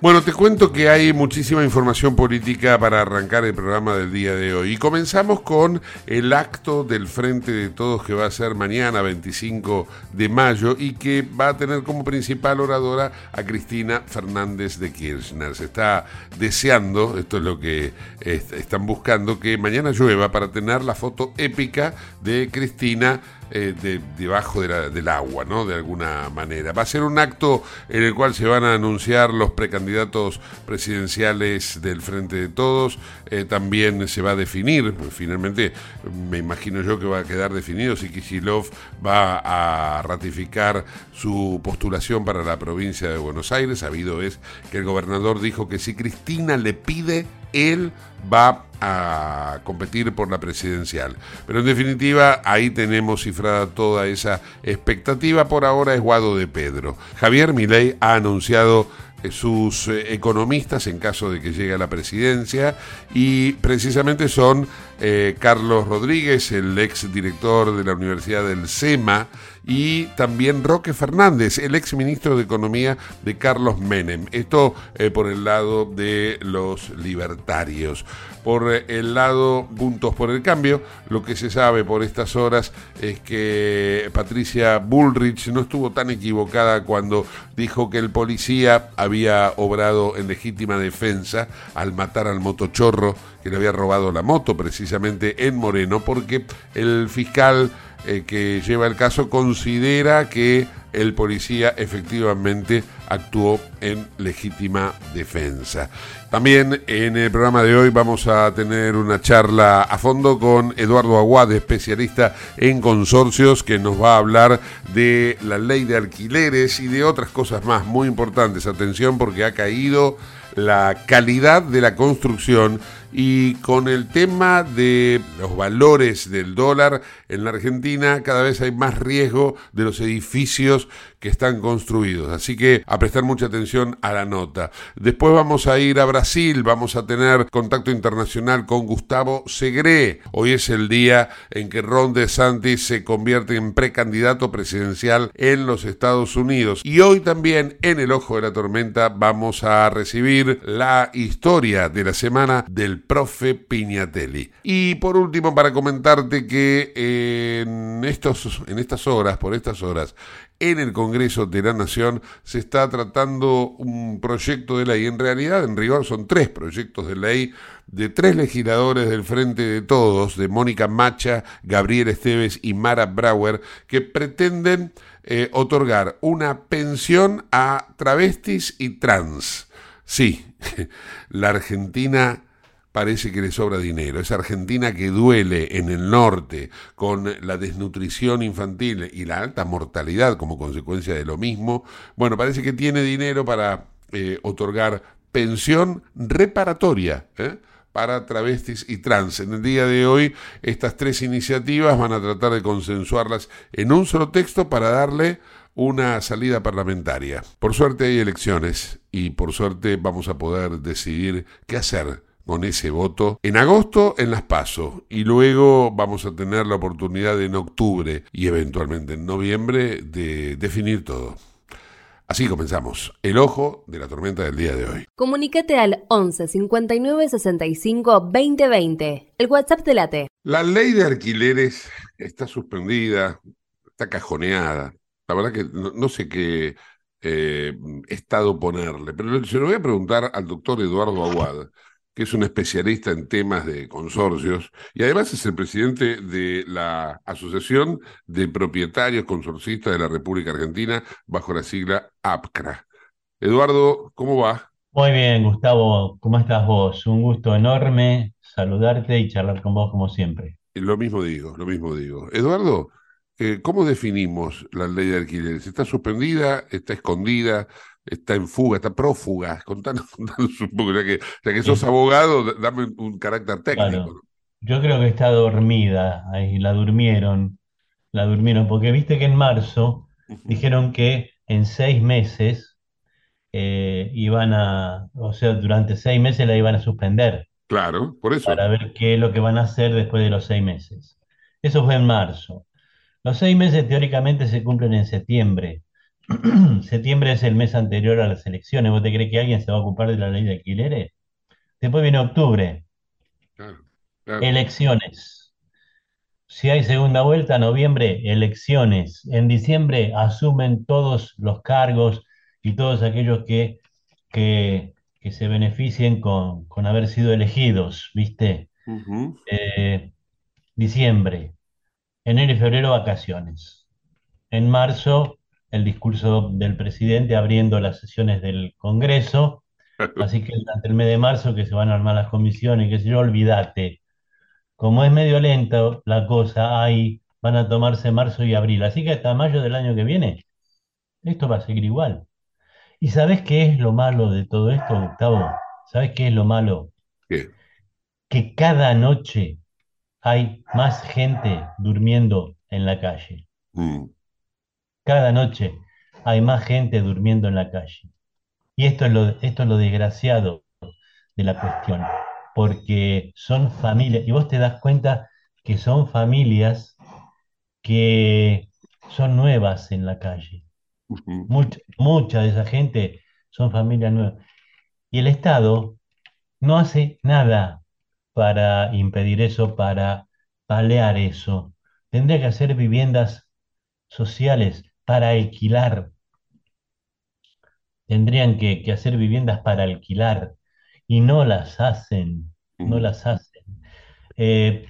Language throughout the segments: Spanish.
Bueno, te cuento que hay muchísima información política para arrancar el programa del día de hoy. Y comenzamos con el acto del Frente de Todos que va a ser mañana, 25 de mayo, y que va a tener como principal oradora a Cristina Fernández de Kirchner. Se está deseando, esto es lo que están buscando, que mañana llueva para tener la foto épica de Cristina eh, de, debajo del agua, ¿no? De alguna manera. Va a ser un acto en el cual se van a anunciar los precandidatos presidenciales del Frente de Todos. Eh, también se va a definir, finalmente, me imagino yo que va a quedar definido si Kishilov va a ratificar su postulación para la provincia de Buenos Aires. Sabido es que el gobernador dijo que si Cristina le pide él va a competir por la presidencial. Pero en definitiva, ahí tenemos cifrada toda esa expectativa. Por ahora es Guado de Pedro. Javier Milei ha anunciado eh, sus eh, economistas en caso de que llegue a la presidencia y precisamente son eh, Carlos Rodríguez, el ex director de la Universidad del SEMA, y también Roque Fernández, el ex ministro de Economía de Carlos Menem. Esto por el lado de los libertarios. Por el lado Puntos por el Cambio, lo que se sabe por estas horas es que Patricia Bullrich no estuvo tan equivocada cuando dijo que el policía había obrado en legítima defensa al matar al motochorro que le había robado la moto precisamente en Moreno, porque el fiscal eh, que lleva el caso considera que el policía efectivamente actuó en legítima defensa. También en el programa de hoy vamos a tener una charla a fondo con Eduardo Aguad, especialista en consorcios, que nos va a hablar de la ley de alquileres y de otras cosas más muy importantes. Atención porque ha caído la calidad de la construcción y con el tema de los valores del dólar en la Argentina cada vez hay más riesgo de los edificios que están construidos. Así que a prestar mucha atención a la nota. Después vamos a ir a Brasil, vamos a tener contacto internacional con Gustavo Segre. Hoy es el día en que Ron DeSantis se convierte en precandidato presidencial en los Estados Unidos. Y hoy también en el ojo de la tormenta vamos a recibir la historia de la semana del profe Piñatelli. Y por último, para comentarte que en, estos, en estas horas, por estas horas, en el Congreso de la Nación se está tratando un proyecto de ley. En realidad, en rigor, son tres proyectos de ley de tres legisladores del Frente de Todos, de Mónica Macha, Gabriel Esteves y Mara Brauer, que pretenden eh, otorgar una pensión a travestis y trans. Sí, la Argentina parece que le sobra dinero. Esa Argentina que duele en el norte con la desnutrición infantil y la alta mortalidad como consecuencia de lo mismo, bueno, parece que tiene dinero para eh, otorgar pensión reparatoria. ¿eh? para travestis y trans. En el día de hoy, estas tres iniciativas van a tratar de consensuarlas en un solo texto para darle una salida parlamentaria. Por suerte hay elecciones y por suerte vamos a poder decidir qué hacer con ese voto en agosto en las PASO y luego vamos a tener la oportunidad en octubre y eventualmente en noviembre de definir todo. Así comenzamos. El ojo de la tormenta del día de hoy. Comunícate al 11 59 65 2020. El WhatsApp de la T. La ley de alquileres está suspendida, está cajoneada. La verdad que no, sé qué eh, estado ponerle, pero se lo voy a preguntar al doctor Eduardo Aguad que es un especialista en temas de consorcios y además es el presidente de la Asociación de Propietarios Consorcistas de la República Argentina bajo la sigla APCRA. Eduardo, ¿cómo va? Muy bien, Gustavo, ¿cómo estás vos? Un gusto enorme saludarte y charlar con vos como siempre. Lo mismo digo, lo mismo digo. Eduardo, eh, ¿cómo definimos la ley de alquileres? ¿Está suspendida? ¿Está escondida? está en fuga, está prófuga. Contanos, un poco, ya que, ya que sos abogado, dame un, carácter técnico. Yo creo que está dormida, ahí la durmieron, la durmieron, porque viste que en marzo dijeron que en seis meses eh, iban a, o sea, durante seis meses la iban a suspender. Claro, por eso. Para ver qué es lo que van a hacer después de los seis meses. Eso fue en marzo. Los seis meses teóricamente se cumplen en septiembre. septiembre es el mes anterior a las elecciones. ¿Vos te crees que alguien se va a ocupar de la ley de alquileres? Después viene octubre. Elecciones. Si hay segunda vuelta, noviembre, elecciones. En diciembre asumen todos los cargos y todos aquellos que, que, se beneficien con, haber sido elegidos, ¿viste? Eh, diciembre. Enero y febrero, vacaciones. En marzo, el discurso del presidente abriendo las sesiones del Congreso. Así que durante el mes de marzo que se van a armar las comisiones, qué sé yo, olvídate. Como es medio lento la cosa, ahí van a tomarse marzo y abril. Así que hasta mayo del año que viene, esto va a seguir igual. ¿Y sabes qué es lo malo de todo esto, Gustavo? ¿Sabes qué es lo malo? Que cada noche hay más gente durmiendo en la calle. Mm. Cada noche hay más gente durmiendo en la calle. Y esto es lo, esto es lo desgraciado de la cuestión, porque son familias, y vos te das cuenta que son familias que son nuevas en la calle. mucha, de esa gente son familias nuevas. Y el Estado no hace nada para impedir eso, para palear eso. Tendría que hacer viviendas sociales para alquilar. Tendrían que, hacer viviendas para alquilar y no las hacen, no las hacen. Eh,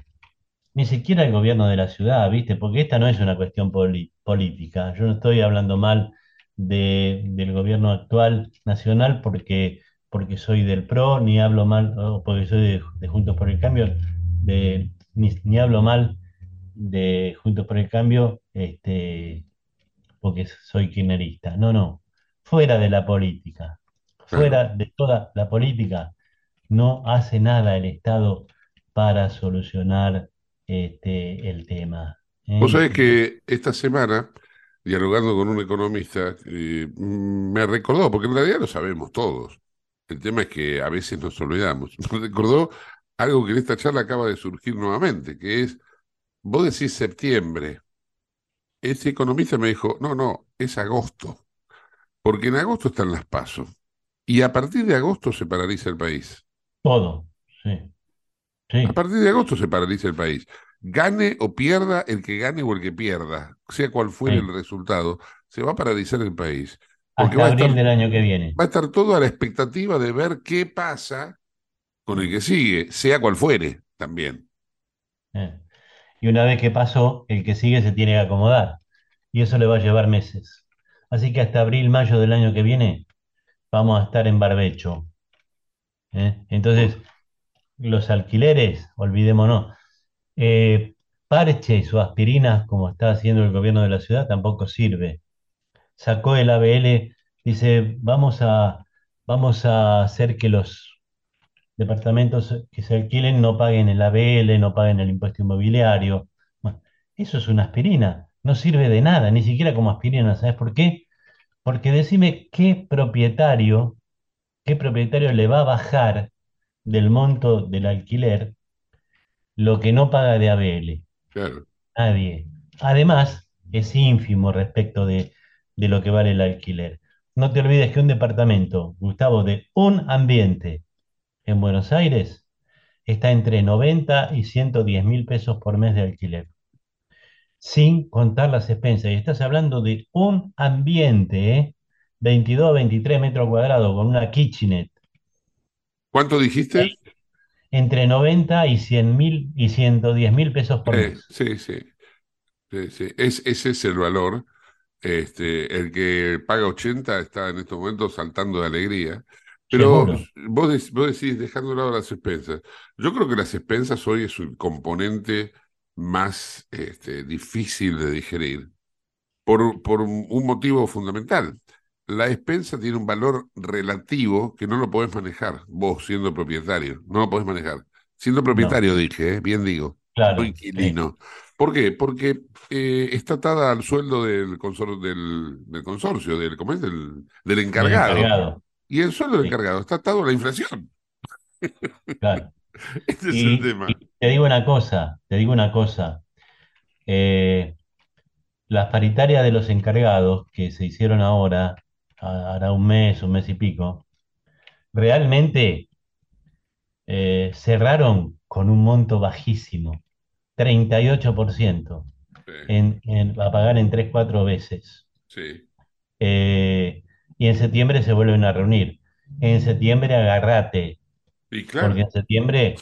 ni siquiera el gobierno de la ciudad, ¿viste? Porque esta no es una cuestión política. Yo no estoy hablando mal del gobierno actual nacional porque, porque soy del PRO, ni hablo mal, o porque soy de, Juntos por el Cambio, de, ni, ni, hablo mal de Juntos por el Cambio, este, porque soy kirchnerista. No, no. Fuera de la política. Fuera de toda la política, no hace nada el Estado para solucionar este, el tema. ¿eh? Vos sabés que esta semana, dialogando con un economista, eh, me recordó, porque en realidad lo sabemos todos. El tema es que a veces nos olvidamos. Me recordó algo que en esta charla acaba de surgir nuevamente, que es, vos decís septiembre, ese economista me dijo, no, no, es agosto, porque en agosto están las pasos. Y a partir de agosto se paraliza el país. Todo, sí. sí. A partir de agosto se paraliza el país. Gane o pierda el que gane o el que pierda, sea cual fuere el resultado, se va a paralizar el país. Porque Hasta abril del año que viene. Va a estar todo a la expectativa de ver qué pasa con el que sigue, sea cual fuere también. Eh y una vez que pasó, el que sigue se tiene que acomodar. Y eso le va a llevar meses. Así que hasta abril, mayo del año que viene vamos a estar en barbecho. ¿eh? Entonces, los alquileres, olvidémonos. Eh, parches o aspirinas, como está haciendo el gobierno de la ciudad, tampoco sirve. Sacó el ABL, dice, vamos a, vamos a hacer que los departamentos que se alquilen no paguen el ABL, no paguen el impuesto inmobiliario. eso es una aspirina, no sirve de nada, ni siquiera como aspirina, ¿sabes por qué? Porque decime qué propietario, qué propietario le va a bajar del monto del alquiler lo que no paga de ABL. Claro. Nadie. Además, es ínfimo respecto de, de lo que vale el alquiler. No te olvides que un departamento, Gustavo, de un ambiente en Buenos Aires está entre 90 y 110 mil pesos por mes de alquiler, sin contar las expensas. Y estás hablando de un ambiente, 22 23 metros cuadrados, con una kitchenette. ¿Cuánto dijiste? Entre 90 y 100 mil y 110 mil pesos por Eh, mes. sí, sí, sí, sí. Es, ese es el valor. Este, el que paga 80 está en estos momentos saltando de alegría. Pero vos, dec- vos decís, dejando de lado las expensas. Yo creo que las expensas hoy es el componente más este, difícil de digerir por, por un un motivo fundamental. La expensa tiene un valor relativo que no lo podés manejar, vos siendo propietario, no lo podés manejar. Siendo propietario, dije, ¿eh? Bien digo, Claro, sí. inquilino. ¿Por qué? Porque eh, está atada al sueldo del, consor- del, del consorcio, del, ¿cómo es? Del, del encargado. encargado, Y el sueldo del sí, encargado está atado a la inflación. claro. Este es el tema. y te digo una cosa, te digo una cosa. eh, las paritarias de los encargados que se hicieron ahora, hará un mes, un mes y pico, realmente eh, cerraron con un monto bajísimo, 38%, Sí, en, en- a pagar en 3, 4 veces. sí. Eh, y en septiembre se vuelven a reunir. En septiembre agarrate, Y porque claro, en septiembre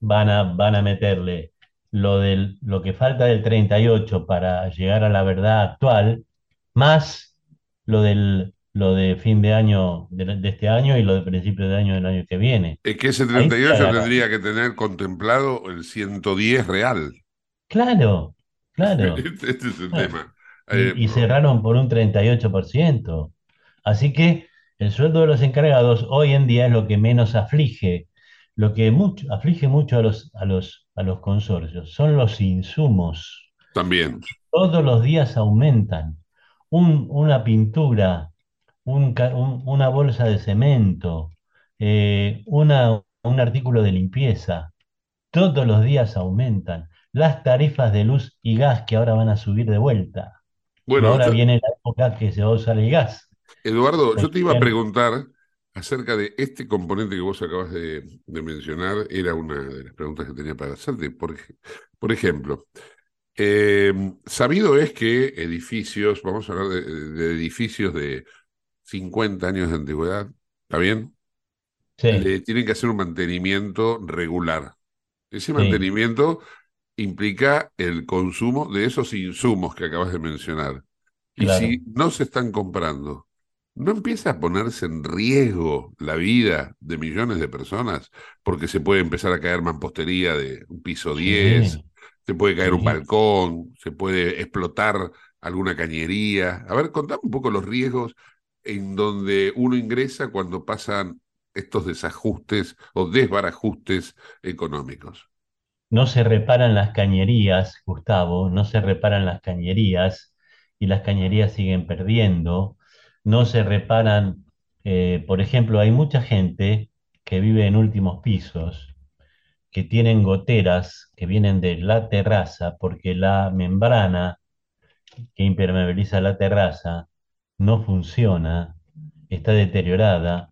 van a, van a meterle lo del, lo que falta del 38 para llegar a la verdad actual, más lo del, lo de fin de año de, de este año y lo de principio de año del año que viene. es que ese Ahí sí 38 agarrate. tendría que tener contemplado el 110 real. Claro, claro. Este, este es el Bueno, tema. Eh, y, y cerraron por un 38%. Así que el sueldo de los encargados hoy en día es lo que menos aflige. Lo que mucho, aflige mucho a los, a los, a los consorcios son los insumos. también. Todos los días aumentan. Un- una pintura, un ca- un- una bolsa de cemento, eh, una- un artículo de limpieza, todos los días aumentan. Las tarifas de luz y gas que ahora van a subir de vuelta. Bueno, ahora yo- viene la época que se va a usar el gas. Eduardo, yo te iba a preguntar acerca de este componente que vos acabas de, de mencionar, era una de las preguntas que tenía para hacerte. Por, por ejemplo, eh, sabido es que edificios, vamos a hablar de, de edificios de 50 años de antigüedad, ¿está bien? Sí, Le tienen que hacer un mantenimiento regular. Ese sí, mantenimiento implica el consumo de esos insumos que acabas de mencionar. Y si no se están comprando, ¿no empieza a ponerse en riesgo la vida de millones de personas? Porque se puede empezar a caer mampostería de un piso 10, Sí, se puede caer un balcón, se puede explotar alguna cañería. A ver, contame un poco los riesgos en donde uno ingresa cuando pasan estos desajustes o desbarajustes económicos. No se reparan las cañerías, Gustavo, no se reparan las cañerías y las cañerías siguen perdiendo. No se reparan, eh, por ejemplo, hay mucha gente que vive en últimos pisos que tienen goteras que vienen de la terraza porque la membrana que impermeabiliza la terraza no funciona, está deteriorada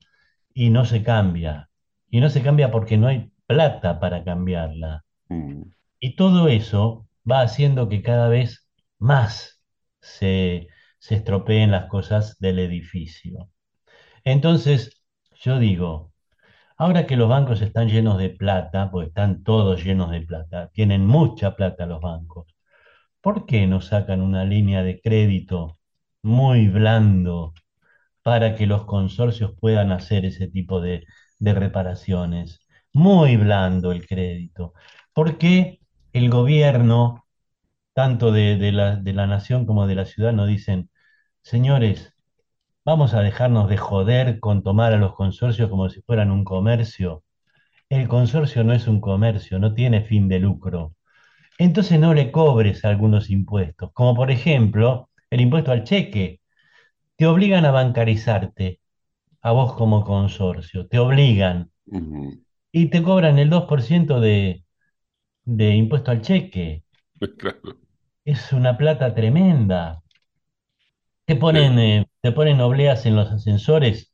y no se cambia. Y no se cambia porque no hay plata para cambiarla. Mm. Y todo eso va haciendo que cada vez más se, se estropeen las cosas del edificio. Entonces, yo digo, ahora que los bancos están llenos de plata, pues están todos llenos de plata, tienen mucha plata los bancos, ¿por qué no sacan una línea de crédito muy blando para que los consorcios puedan hacer ese tipo de reparaciones? Muy blando el crédito. ¿Por qué el gobierno, tanto de, de la, de la nación como de la ciudad, no dicen, señores, vamos a dejarnos de joder con tomar a los consorcios como si fueran un comercio? El consorcio no es un comercio, no tiene fin de lucro. Entonces no le cobres algunos impuestos, como por ejemplo el impuesto al cheque. Te obligan a bancarizarte a vos como consorcio, te obligan. Y te cobran el 2% de, de impuesto al cheque. Claro. Es una plata tremenda. Te Sí. ponen, eh, te ponen obleas en los ascensores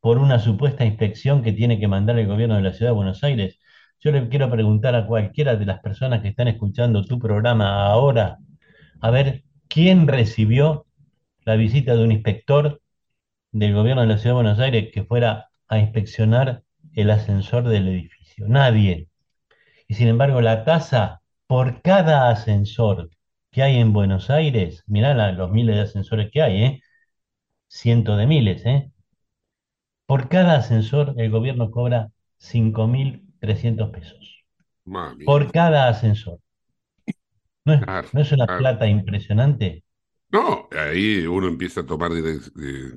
por una supuesta inspección que tiene que mandar el gobierno de la Ciudad de Buenos Aires. Yo le quiero preguntar a cualquiera de las personas que están escuchando tu programa ahora, a ver, ¿quién recibió la visita de un inspector del gobierno de la Ciudad de Buenos Aires que fuera a inspeccionar el ascensor del edificio? Nadie. Y sin embargo, la tasa por cada ascensor que hay en Buenos Aires, mirá la- los miles de ascensores que hay, ¿eh? Cientos de miles, ¿eh? Por cada ascensor el gobierno cobra 5.300 pesos. Mami. Por cada ascensor. ¿No es, Claro, no es una claro. plata impresionante? No, ahí uno empieza a tomar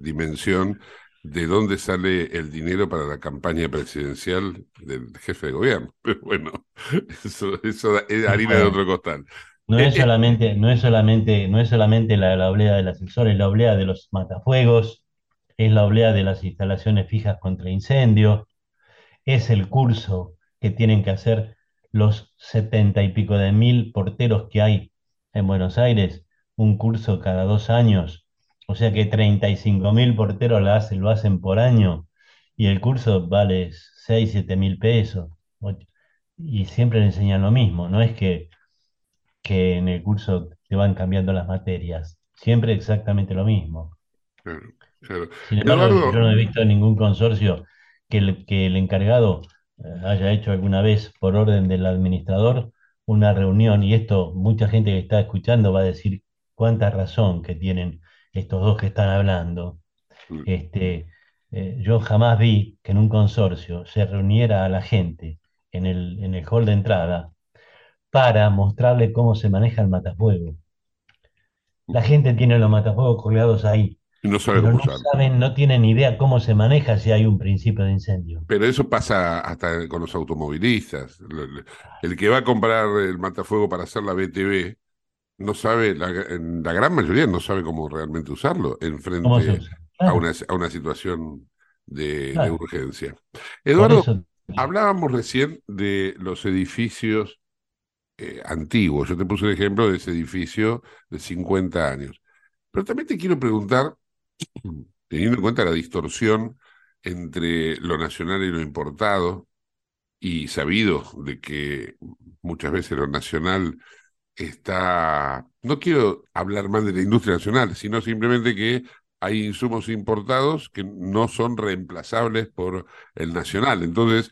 dimensión de dónde sale el dinero para la campaña presidencial del jefe de gobierno. Pero bueno, eso, eso es harina de otro costal. no Eh, es eh, solamente, no es solamente, no es solamente la, la oblea del ascensor, es la oblea de los matafuegos, es la oblea de las instalaciones fijas contra incendio, es el curso que tienen que hacer los setenta y pico de mil porteros que hay en Buenos Aires, un curso cada dos años, o sea que treinta y cinco mil porteros lo hacen, lo hacen por año, y el curso vale seis, siete mil pesos, y siempre le enseñan lo mismo, no es que, que en el curso te van cambiando las materias, siempre exactamente lo mismo. claro, claro. Sin embargo, yo no he visto ningún consorcio que el, que el encargado eh, haya hecho alguna vez por orden del administrador una reunión, y esto mucha gente que está escuchando va a decir cuánta razón que tienen estos dos que están hablando. mm, Este, eh, yo jamás vi que en un consorcio se reuniera a la gente en el, en el hall de entrada para mostrarle cómo se maneja el matafuego. La gente tiene los matafuegos colgados ahí y no sabe pero no saben, no tienen idea cómo se maneja si hay un principio de incendio. Pero eso pasa hasta con los automovilistas. El, el que va a comprar el matafuego para hacer la BTV no sabe, la, la gran mayoría no sabe cómo realmente usarlo en ¿Cómo se frente a una, a una situación de, urgencia. Eduardo, hablábamos recién de los edificios eh, antiguos. Yo te puse el ejemplo de ese edificio de 50 años. Pero también te quiero preguntar, teniendo en cuenta la distorsión entre lo nacional y lo importado, y sabido de que muchas veces lo nacional está, no quiero hablar mal de la industria nacional, sino simplemente que hay insumos importados que no son reemplazables por el nacional. Entonces,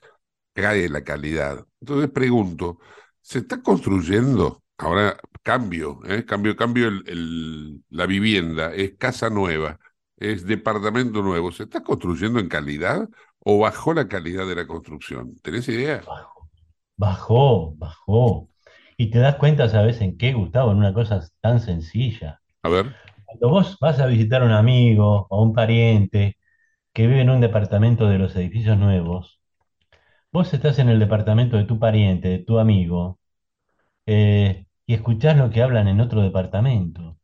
cae la calidad. Entonces pregunto, ¿se está construyendo? Ahora cambio, ¿eh? cambio, cambio el- la vivienda, es casa nueva, es departamento nuevo. ¿Se está construyendo en calidad o bajó la calidad de la construcción? ¿Tenés idea? bajó, bajó, bajó. Y te das cuenta, ¿sabes en qué, Gustavo? En una cosa tan sencilla. A ver. Cuando vos vas a visitar a un amigo o un pariente que vive en un departamento de los edificios nuevos, vos estás en el departamento de tu pariente, de tu amigo, eh, y escuchás lo que hablan en otro departamento.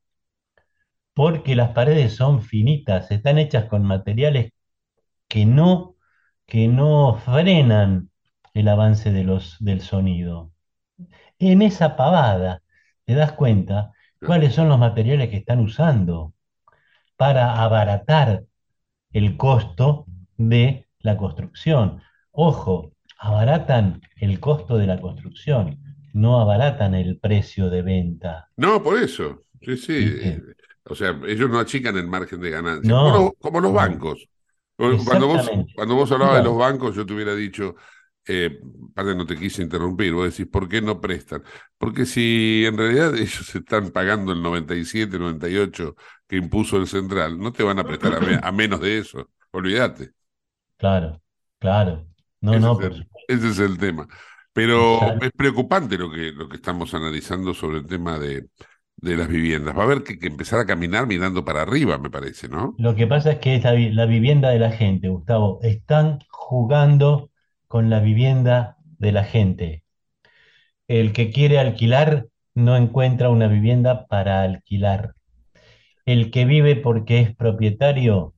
Porque las paredes son finitas, están hechas con materiales que no, que no frenan el avance de los, del sonido. En esa pavada te das cuenta cuáles son los materiales que están usando para abaratar el costo de la construcción. Ojo, abaratan el costo de la construcción, no abaratan el precio de venta. No, por eso. Sí, sí. ¿Viste? O sea, ellos no achican el margen de ganancia, como, los- No, como los bancos. Cuando vos, cuando vos hablabas de los bancos, yo te hubiera dicho, eh, no te quise interrumpir, vos decís, ¿por qué no prestan? Porque si en realidad ellos están pagando el 97, 98 que impuso el central, no te van a prestar a, me- a menos de eso. Olvídate. claro, claro. No, Ese es no, el, supuesto. ese es el tema. Pero es preocupante lo que, lo que estamos analizando sobre el tema de, de las viviendas. Va a haber que, que empezar a caminar mirando para arriba, me parece, ¿no? Lo que pasa es que vi- la vivienda de la gente, Gustavo, están jugando con la vivienda de la gente. El que quiere alquilar no encuentra una vivienda para alquilar. El que vive porque es propietario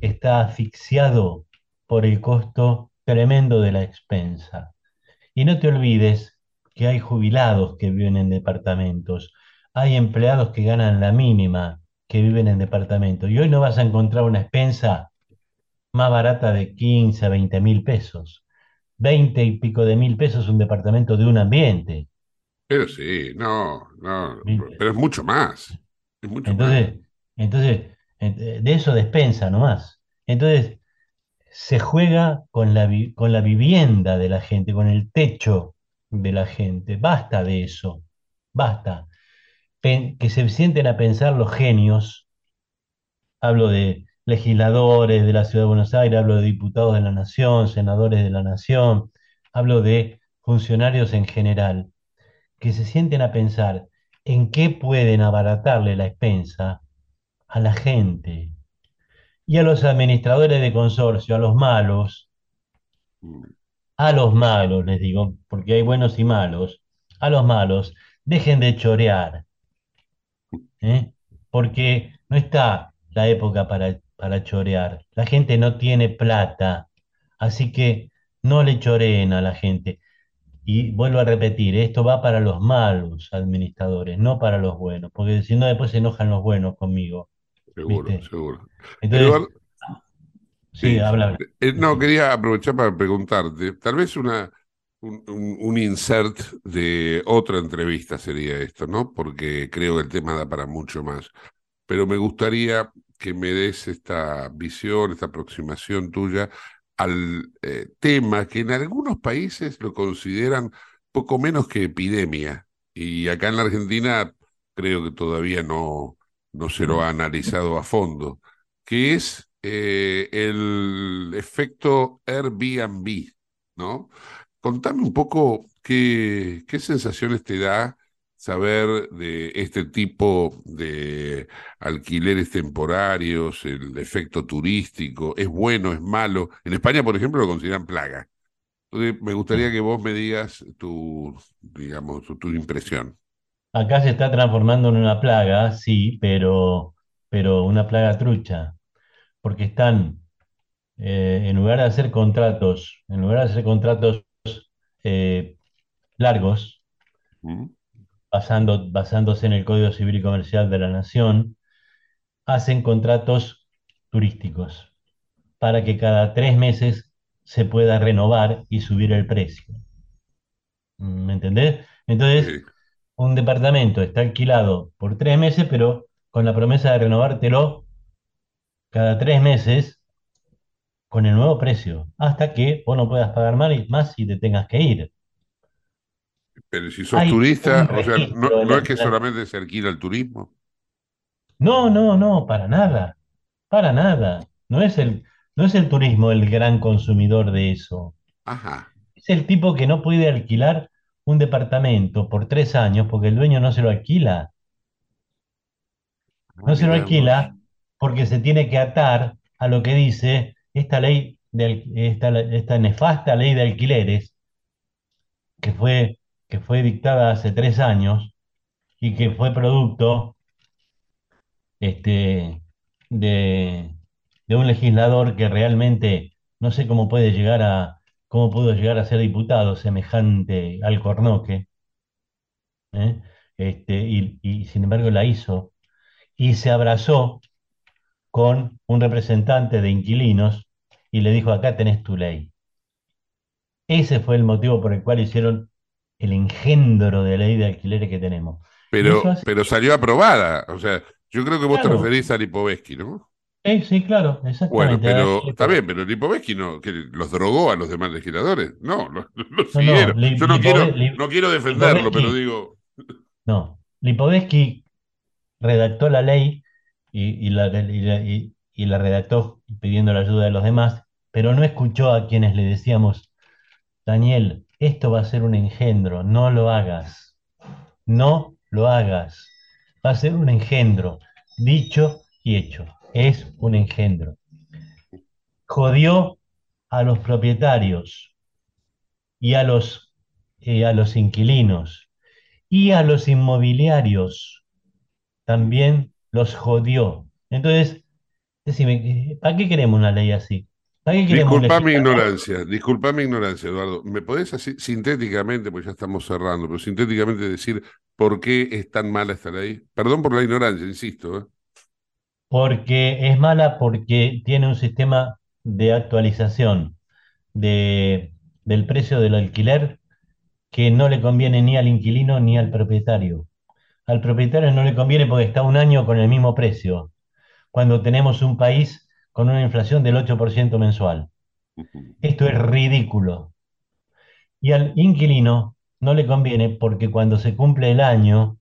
está asfixiado por el costo tremendo de la expensa. Y no te olvides que hay jubilados que viven en departamentos, hay empleados que ganan la mínima que viven en departamentos. Y hoy no vas a encontrar una expensa más barata de 15 a 20 mil pesos. 20 y pico de mil pesos un departamento de un ambiente. Pero sí, no, no, pero es mucho más. entonces, entonces, de eso despensa nomás. Entonces, se juega con la, con la vivienda de la gente, con el techo de la gente. Basta de eso, basta. que se sienten a pensar los genios, hablo de legisladores de la Ciudad de Buenos Aires, hablo de diputados de la Nación, senadores de la Nación, hablo de funcionarios en general, que se sienten a pensar en qué pueden abaratarle la expensa a la gente y a los administradores de consorcio, a los malos, a los malos, les digo, porque hay buenos y malos, a los malos, dejen de chorear, ¿eh? porque no está la época para, para chorear, la gente no tiene plata, así que no le choreen a la gente. Y vuelvo a repetir, esto va para los malos administradores, no para los buenos, porque si no después se enojan los buenos conmigo. Seguro, seguro. Entonces, sí, habla. Eh, no, quería aprovechar para preguntarte, tal vez una, un, insert de otra entrevista sería esto, ¿no? Porque creo que el tema da para mucho más. Pero me gustaría que me des esta visión, esta aproximación tuya al eh, tema que en algunos países lo consideran poco menos que epidemia. Y acá en la Argentina creo que todavía no, no se lo ha analizado a fondo, que es eh, el efecto Airbnb, ¿no? Contame un poco qué, qué sensaciones te da saber de este tipo de alquileres temporarios, el efecto turístico, es bueno, es malo. En España, por ejemplo, lo consideran plaga. Entonces, me gustaría que vos me digas tu, digamos, tu impresión. Acá se está transformando en una plaga, sí, pero, pero una plaga trucha, porque están, eh, en lugar de hacer contratos, en lugar de hacer contratos eh, largos, mm. Basando, basándose en el Código Civil y Comercial de la Nación, hacen contratos turísticos para que cada tres meses se pueda renovar y subir el precio. ¿Me entendés? Entonces, un departamento está alquilado por tres meses, pero con la promesa de renovártelo cada tres meses con el nuevo precio, hasta que vos no puedas pagar más y te tengas que ir. Pero si sos turista, o sea, no, es que solamente se alquila el turismo. No, no, no, para nada, para nada. No es el, no es el turismo el gran consumidor de eso. Ajá. Es el tipo que no puede alquilar un departamento por tres años porque el dueño no se lo alquila. No se lo alquila porque se tiene que atar a lo que dice esta ley, de, esta, esta nefasta ley de alquileres, que fue, que fue dictada hace tres años y que fue producto este, de, de un legislador que realmente no sé cómo puede llegar a, cómo pudo llegar a ser diputado semejante al cornoque, ¿eh? este, y, sin embargo la hizo, y se abrazó con un representante de inquilinos y le dijo, acá tenés tu ley. Ese fue el motivo por el cual hicieron el engendro de ley de alquileres que tenemos. Pero, pero salió aprobada, o sea, yo creo que vos te referís a Lipovetsky, ¿no? Sí, claro, exactamente. Bueno, pero está bien, pero Lipovetsky no, que los drogó a los demás legisladores. No, los, siguieron. Yo no, quiero, no quiero defenderlo, pero digo. No, Lipovetsky redactó la ley y, la, y, la, redactó pidiendo la ayuda de los demás, pero no escuchó a quienes le decíamos, Daniel, esto va a ser un engendro, no lo hagas, no lo hagas, va a ser un engendro, dicho y hecho es un engendro. Jodió a los propietarios y a los, eh, a los inquilinos y a los inmobiliarios. También los jodió. Entonces, decime, ¿para qué queremos una ley así? Disculpa mi ignorancia, disculpa mi ignorancia, Eduardo. ¿Me podés así, sintéticamente, pues ya estamos cerrando, pero sintéticamente decir por qué es tan mala esta ley? Perdón por la ignorancia, insisto. ¿eh? Porque es mala porque tiene un sistema de actualización de, del precio del alquiler que no le conviene ni al inquilino ni al propietario. Al propietario no le conviene porque está un año con el mismo precio, cuando tenemos un país con una inflación del 8% mensual. Esto es ridículo. Y al inquilino no le conviene porque cuando se cumple el año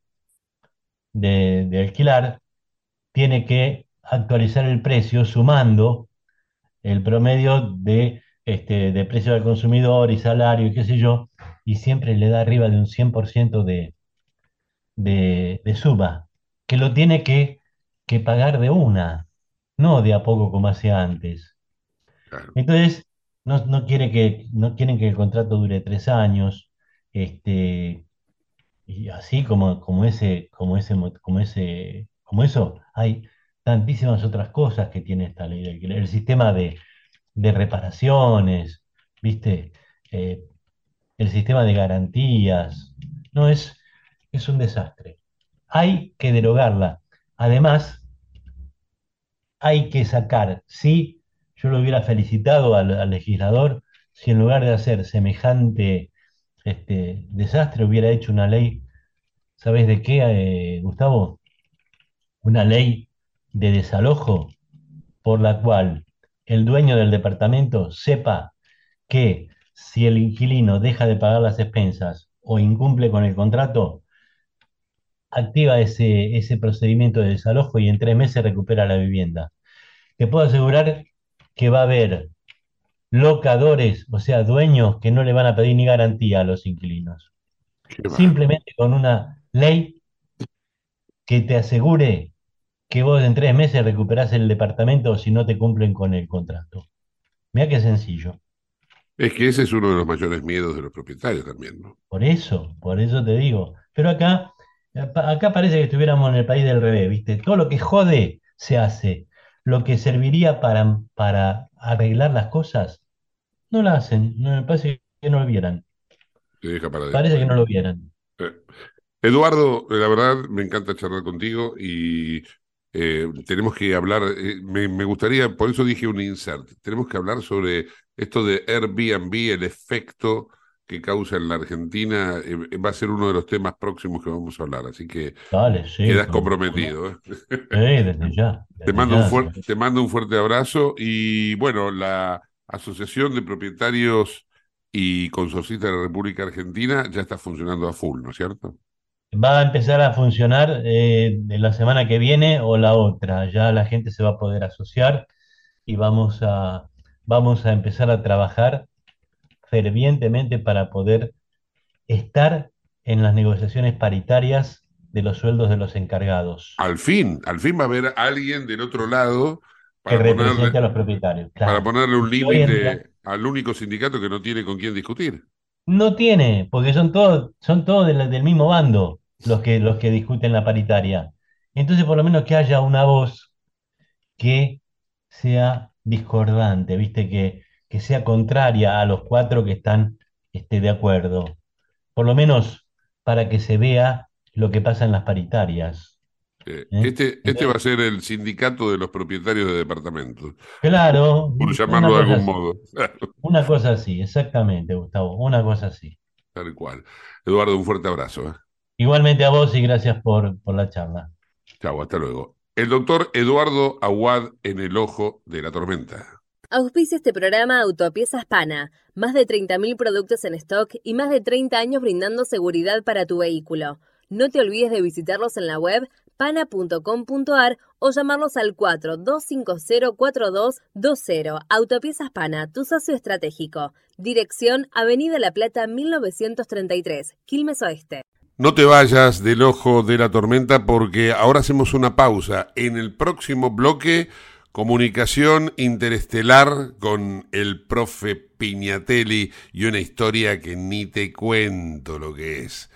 de, alquilar, tiene que actualizar el precio sumando el promedio de, este, de precio del consumidor y salario y qué sé yo, y siempre le da arriba de un 100% de, de, de suba, que lo tiene que, que pagar de una no de a poco como hacía antes. Entonces, no, quiere que, no quieren que el contrato dure tres años, este, y así como, como ese, como ese, como ese, como eso, hay tantísimas otras cosas que tiene esta ley El sistema de, reparaciones, ¿viste? Eh, el sistema de garantías. No, es, es un desastre. Hay que derogarla. Además, hay que sacar. Sí, yo lo hubiera felicitado al, legislador si en lugar de hacer semejante este, desastre hubiera hecho una ley, ¿sabes de qué, eh, Gustavo? Una ley de desalojo por la cual el dueño del departamento sepa que si el inquilino deja de pagar las expensas o incumple con el contrato, activa ese, ese procedimiento de desalojo y en tres meses recupera la vivienda. Te puedo asegurar que va a haber locadores, o sea, dueños que no le van a pedir ni garantía a los inquilinos. Simplemente con una ley que te asegure que vos en tres meses recuperás el departamento si no te cumplen con el contrato. Mira qué sencillo. Es que ese es uno de los mayores miedos de los propietarios también, ¿no? Por eso, por eso te digo. Pero acá Acá parece que estuviéramos en el país del revés, ¿viste? Todo lo que jode se hace. Lo que serviría para, para arreglar las cosas, no lo hacen. No, me parece que no lo vieran. parece que no lo vieran. Eh, Eduardo, la verdad me encanta charlar contigo y eh, tenemos que hablar, eh, me, me, gustaría, por eso dije un insert, tenemos que hablar sobre esto de Airbnb, el efecto que causa en la Argentina eh, va a ser uno de los temas próximos que vamos a hablar, así que quedas comprometido. ¿eh? desde ya. te, mando un te mando un fuerte abrazo y bueno, la Asociación de Propietarios y Consorcistas de la República Argentina ya está funcionando a full, ¿no es cierto? Va a empezar a funcionar eh, la semana que viene o la otra, ya la gente se va a poder asociar y vamos a, vamos a empezar a trabajar fervientemente para poder estar en las negociaciones paritarias de los sueldos de los encargados. Al fin, al fin va a haber alguien del otro lado para que represente a los propietarios. Para ponerle un límite al único sindicato que no tiene con quién discutir. No tiene, porque son todos, son todos del, mismo bando los que, los que discuten la paritaria. Entonces, por lo menos que haya una voz que sea discordante, viste, que, que sea contraria a los cuatro que están este, de acuerdo. Por lo menos para que se vea lo que pasa en las paritarias. ¿Eh? Este, este va a ser el sindicato de los propietarios de departamentos. Claro. Por llamarlo de algún modo. Una cosa así, exactamente, Gustavo, una cosa así. Tal cual. Eduardo, un fuerte abrazo. ¿eh? Igualmente a vos y gracias por, por la charla. Chau, hasta luego. El doctor Eduardo Aguad en el ojo de la tormenta. Auspicia este programa Autopiezas Pana. Más de 30.000 productos en stock y más de 30 años brindando seguridad para tu vehículo. No te olvides de visitarlos en la web pana.com.ar o llamarlos al 42504220. Autopiezas Pana, tu socio estratégico. Dirección Avenida La Plata 1933, Quilmes Oeste. No te vayas del ojo de la tormenta porque ahora hacemos una pausa. En el próximo bloque Comunicación interestelar con el profe Piñatelli y una historia que ni te cuento lo que es.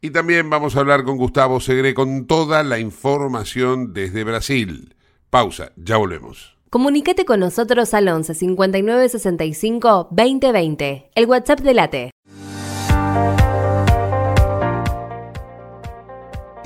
Y también vamos a hablar con Gustavo Segre con toda la información desde Brasil. Pausa, ya volvemos. Comunicate con nosotros al 11 59 65 20 20, el WhatsApp de Late.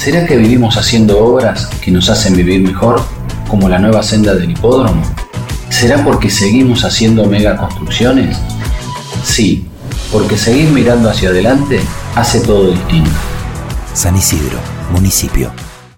¿Será que vivimos haciendo obras que nos hacen vivir mejor, como la nueva senda del hipódromo? ¿Será porque seguimos haciendo megaconstrucciones? Sí, porque seguir mirando hacia adelante hace todo distinto. San Isidro, municipio.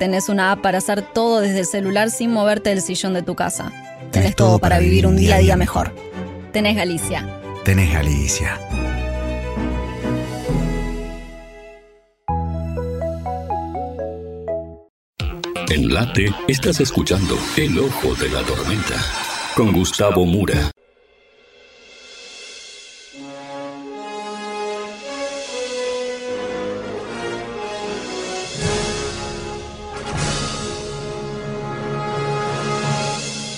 Tenés una app para hacer todo desde el celular sin moverte del sillón de tu casa. Tenés, todo para vivir un día a día mejor. Tenés Galicia. Tenés Galicia. En Late estás escuchando El Ojo de la Tormenta con Gustavo Mura.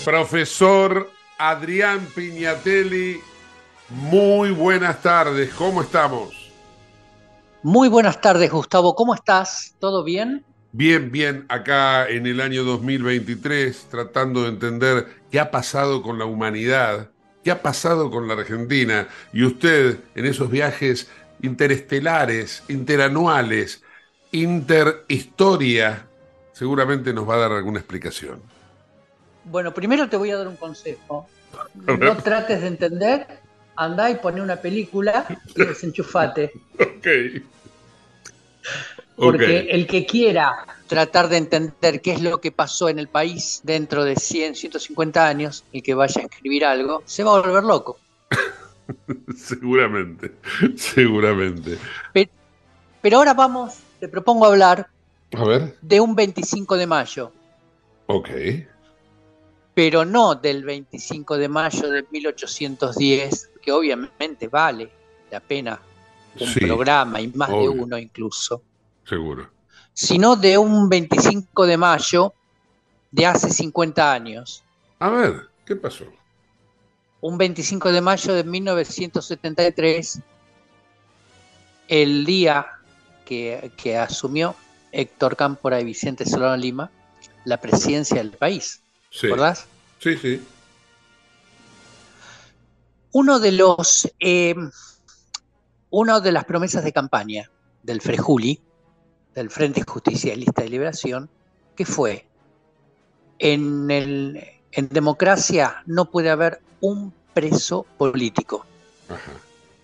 Profesor Adrián Piñatelli, muy buenas tardes, ¿cómo estamos? Muy buenas tardes, Gustavo, ¿cómo estás? ¿Todo bien? Bien, bien, acá en el año 2023, tratando de entender qué ha pasado con la humanidad, qué ha pasado con la Argentina, y usted en esos viajes interestelares, interanuales, interhistoria, seguramente nos va a dar alguna explicación. Bueno, primero te voy a dar un consejo. No trates de entender, andá y poné una película y desenchufate. Ok. Porque el que quiera tratar de entender qué es lo que pasó en el país dentro de 100, 150 años, el que vaya a escribir algo, se va a volver loco. seguramente, seguramente. Pero, pero, ahora vamos, te propongo hablar a ver. de un 25 de mayo. Ok pero no del 25 de mayo de 1810, que obviamente vale la pena un programa y más de uno incluso. Seguro. Sino de un 25 de mayo de hace 50 años. A ver, ¿qué pasó? Un 25 de mayo de 1973, el día que, que asumió Héctor Cámpora y Vicente Solano Lima la presidencia del país. Sí. Sí, sí. Uno de los, eh, una de las promesas de campaña del Frejuli, del Frente Justicialista de Liberación, que fue en, el, en democracia no puede haber un preso político.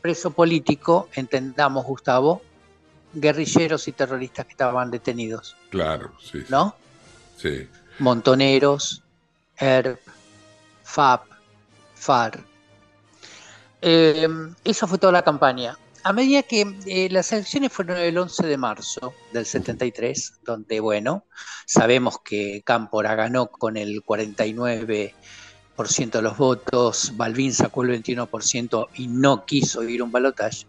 Preso político, entendamos, Gustavo, guerrilleros y terroristas que estaban detenidos. Claro, sí. ¿No? Sí. Montoneros, ERP, FAP, FAR. Eh, esa fue toda la campaña. A medida que eh, las elecciones fueron el 11 de marzo del 73, donde, bueno, sabemos que Cámpora ganó con el 49% de los votos, Balvin sacó el 21% y no quiso ir un balotaje.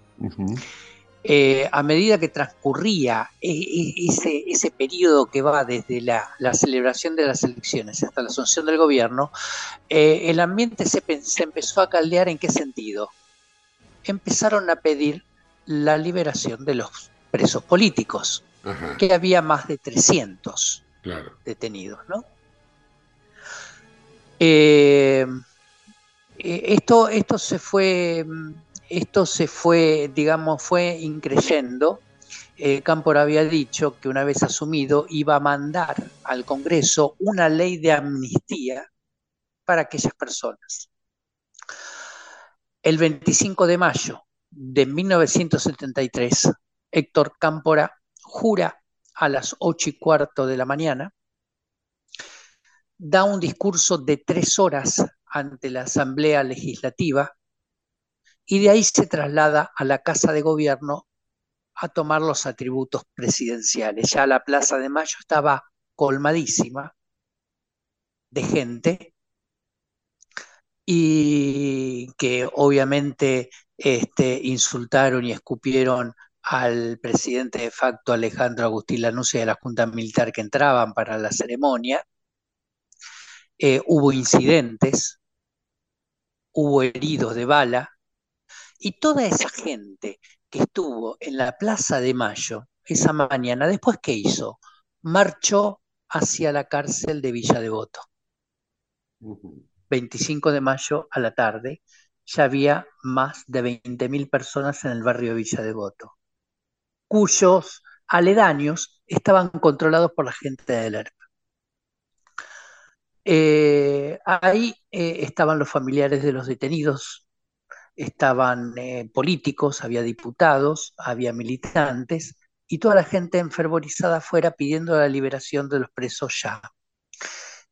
Eh, a medida que transcurría e, e, ese, ese periodo que va desde la, celebración de las elecciones hasta la asunción del gobierno, eh, el ambiente se, empezó a caldear en qué sentido. Empezaron a pedir la liberación de los presos políticos, que había más de 300 detenidos, ¿no? Eh, esto, esto se fue esto se fue, digamos, fue increyendo. Eh, Cámpora había dicho que una vez asumido iba a mandar al Congreso una ley de amnistía para aquellas personas. El 25 de mayo de 1973, Héctor Cámpora jura a las ocho y cuarto de la mañana, da un discurso de tres horas ante la Asamblea Legislativa y de ahí se traslada a la Casa de Gobierno a tomar los atributos presidenciales. Ya la Plaza de Mayo estaba colmadísima de gente y que obviamente este, insultaron y escupieron al presidente de facto Alejandro Agustín Lanusse de la Junta Militar que entraban para la ceremonia. Eh, hubo incidentes, hubo heridos de bala, y toda esa gente que estuvo en la Plaza de Mayo esa mañana, después ¿qué hizo? Marchó hacia la cárcel de Villa Devoto. 25 de mayo a la tarde, ya había más de 20.000 personas en el barrio de Villa Devoto, cuyos aledaños estaban controlados por la gente del ERP. Eh, ahí eh, estaban los familiares de los detenidos, estaban eh, políticos, había diputados, había militantes y toda la gente enfervorizada afuera pidiendo la liberación de los presos ya.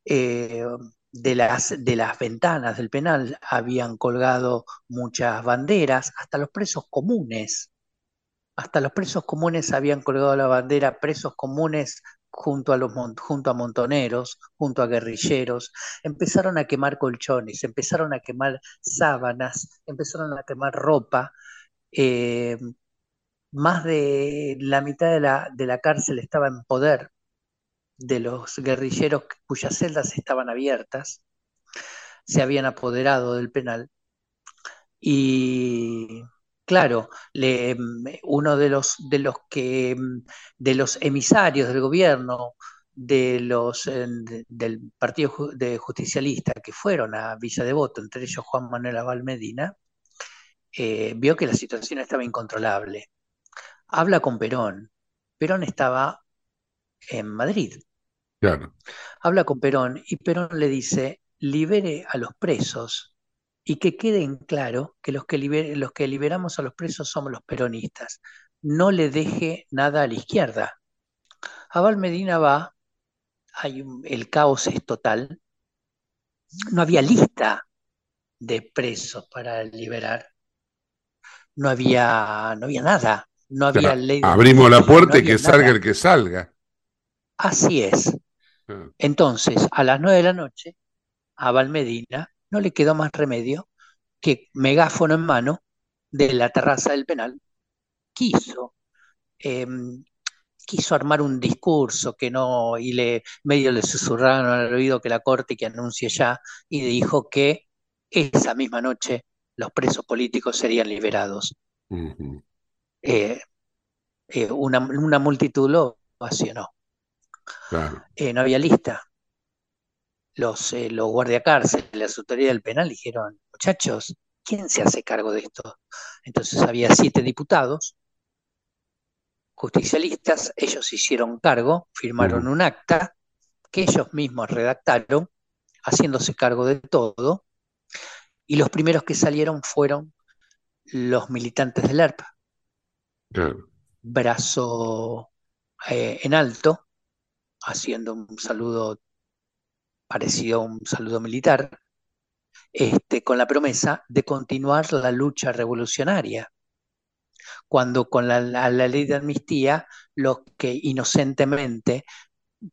Eh, de, las, de las ventanas del penal habían colgado muchas banderas, hasta los presos comunes, hasta los presos comunes habían colgado la bandera, presos comunes junto a, los, junto a montoneros, junto a guerrilleros, empezaron a quemar colchones, empezaron a quemar sábanas, empezaron a quemar ropa. Eh, más de la mitad de la, de la cárcel estaba en poder de los guerrilleros cuyas celdas estaban abiertas. se habían apoderado del penal. Y claro, le, uno de los, de los que de los emisarios del gobierno de los del partido de justicialista que fueron a Villa Devoto, entre ellos Juan Manuel Aval Medina, eh, vio que la situación estaba incontrolable. Habla con Perón. Perón estaba en Madrid. Claro. Habla con Perón y Perón le dice, libere a los presos y que quede en claro que los que, los que liberamos a los presos somos los peronistas. No le deje nada a la izquierda. Aval Medina va, hay el caos es total. No había lista de presos para liberar. No había, no había nada. No había ley. abrimos la puerta y que salga el que salga. Así es. Ah. Entonces, a las nueve de la noche, a Valmedina no le quedó más remedio que megáfono en mano de la terraza del penal, quiso, em, quiso armar un discurso que no, y le medio le susurraron al oído que la corte que anuncie ya, y dijo que esa misma noche los presos políticos serían liberados. Eh, eh, una, multitud lo ovacionó. Eh, no había lista. Los, los guardiacárceles, las autoridades del penal dijeron, muchachos, ¿quién se hace cargo de esto? Entonces había siete diputados justicialistas, ellos hicieron cargo, firmaron un acta que ellos mismos redactaron, haciéndose cargo de todo, y los primeros que salieron fueron los militantes del ERP. Brazo eh, en alto, haciendo un saludo parecido a un saludo militar, este, con la promesa de continuar la lucha revolucionaria. Cuando con la, ley de amnistía, los que inocentemente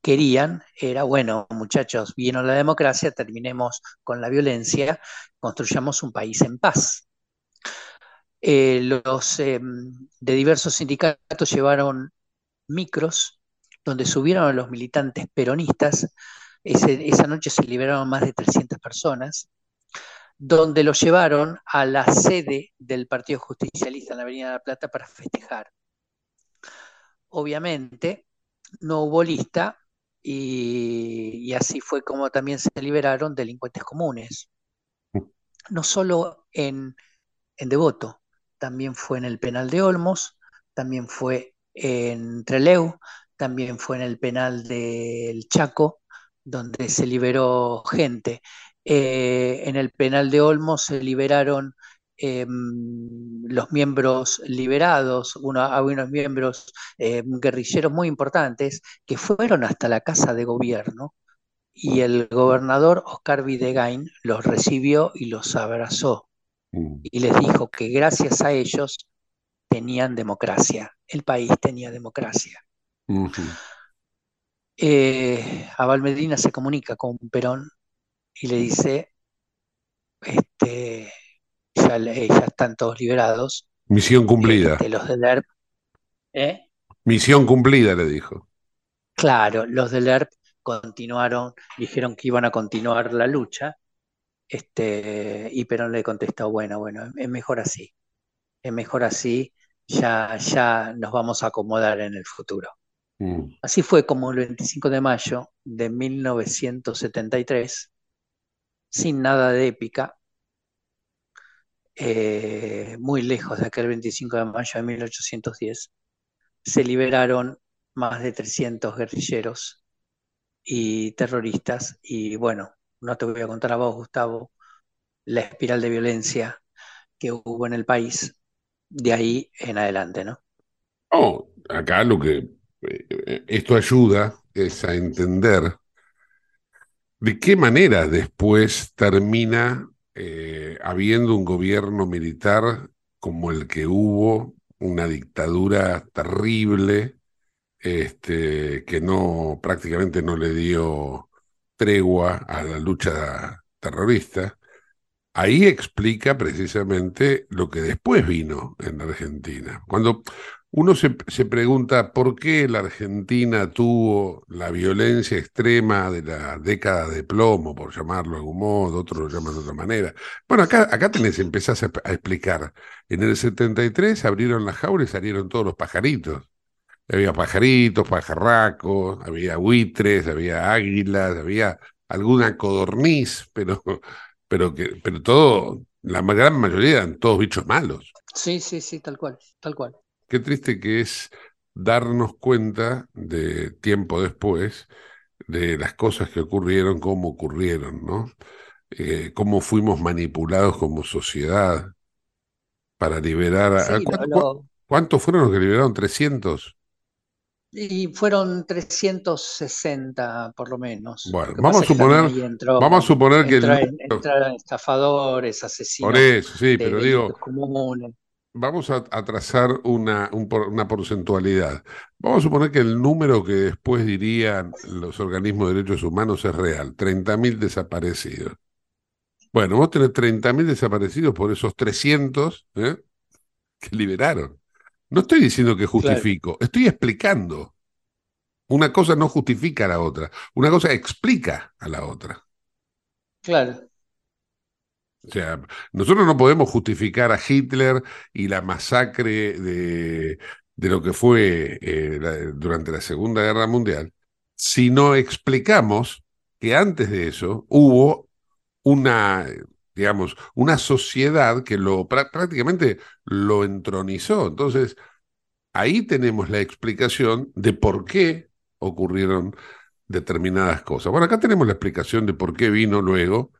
querían era, bueno, muchachos, vino la democracia, terminemos con la violencia, construyamos un país en paz. Eh, los em, de diversos sindicatos llevaron micros donde subieron a los militantes peronistas. Esa noche se liberaron más de 300 personas, donde los llevaron a la sede del Partido Justicialista en la Avenida de la Plata para festejar. Obviamente, no hubo lista y, así fue como también se liberaron delincuentes comunes. No solo en, en Devoto, también fue en el penal de Olmos, también fue en Treleu, también fue en el penal del Chaco, donde se liberó gente. Eh, en el penal de Olmos se liberaron em, los miembros liberados, uno, unos miembros em, guerrilleros muy importantes que fueron hasta la casa de gobierno y el gobernador Oscar Videgain los recibió y los abrazó Mm. y les dijo que gracias a ellos tenían democracia, el país tenía democracia. Eh, Abal Medina se comunica con Perón y le dice, este, ya, están todos liberados. Misión cumplida. Este, los del ERP. ¿eh? Misión cumplida, le dijo. Claro, los del ERP continuaron, dijeron que iban a continuar la lucha este, y Perón le contestó, bueno, bueno, es mejor así, es mejor así, ya, ya nos vamos a acomodar en el futuro. Mm. Así fue como el 25 de mayo de 1973, sin nada de épica, eh, muy lejos de aquel 25 de mayo de 1810, se liberaron más de 300 guerrilleros y terroristas y bueno, no te voy a contar a vos, Gustavo, la espiral de violencia que hubo en el país de ahí en adelante, ¿no? No, acá lo que esto ayuda es a entender de qué manera después termina eh, habiendo un gobierno militar como el que hubo, una dictadura terrible, este, que no prácticamente no le dio tregua a la lucha terrorista, ahí explica precisamente lo que después vino en Argentina. Cuando uno se, se, pregunta por qué la Argentina tuvo la violencia extrema de la década de plomo, por llamarlo de algún modo, otros lo llaman de otra manera. Bueno, acá, acá tenés, empezás a, explicar. En el 73 abrieron las jaulas y salieron todos los pajaritos. Había pajaritos, pajarracos, había buitres, había águilas, había alguna codorniz, pero pero que, pero todo, la gran mayoría eran todos bichos malos. Sí, sí, sí, tal cual, tal cual. Qué triste que es darnos cuenta de tiempo después de las cosas que ocurrieron, cómo ocurrieron, ¿no? Eh, cómo fuimos manipulados como sociedad para liberar a... Sí, ¿cuántos, lo- cuántos fueron los que liberaron? ¿300? Y fueron 360 por lo menos. Bueno, Lo vamos a suponer, entró- vamos a suponer que el entraron estafadores, asesinos Por eso, sí, pero digo, comunes. Vamos a, a trazar una, un una porcentualidad. Vamos a suponer que el número que después dirían los organismos de derechos humanos es real, 30.000 desaparecidos. Bueno, vos tenés 30.000 desaparecidos por esos 300 ¿eh? que liberaron. No estoy diciendo que justifico, estoy explicando. Una cosa no justifica a la otra, una cosa explica a la otra. Claro, O sea, nosotros no podemos justificar a Hitler y la masacre de, de lo que fue eh, durante la Segunda Guerra Mundial si no explicamos que antes de eso hubo una, digamos, una sociedad que lo prá- prácticamente lo entronizó. Entonces, ahí tenemos la explicación de por qué ocurrieron determinadas cosas. Bueno, acá tenemos la explicación de por qué vino luego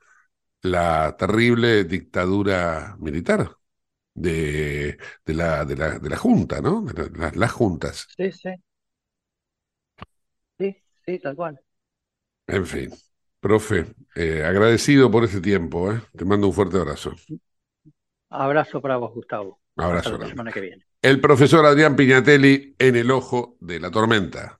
la terrible dictadura militar de, de la, de la, de la Junta, ¿no? De la- las, las juntas. sí, sí. Sí, sí, tal cual. En fin, profe, eh, agradecido por ese tiempo, ¿eh? Te mando un fuerte abrazo. Abrazo para vos, Gustavo. Abrazo Hasta la semana que viene. El profesor Adrián Piñatelli en el ojo de la tormenta.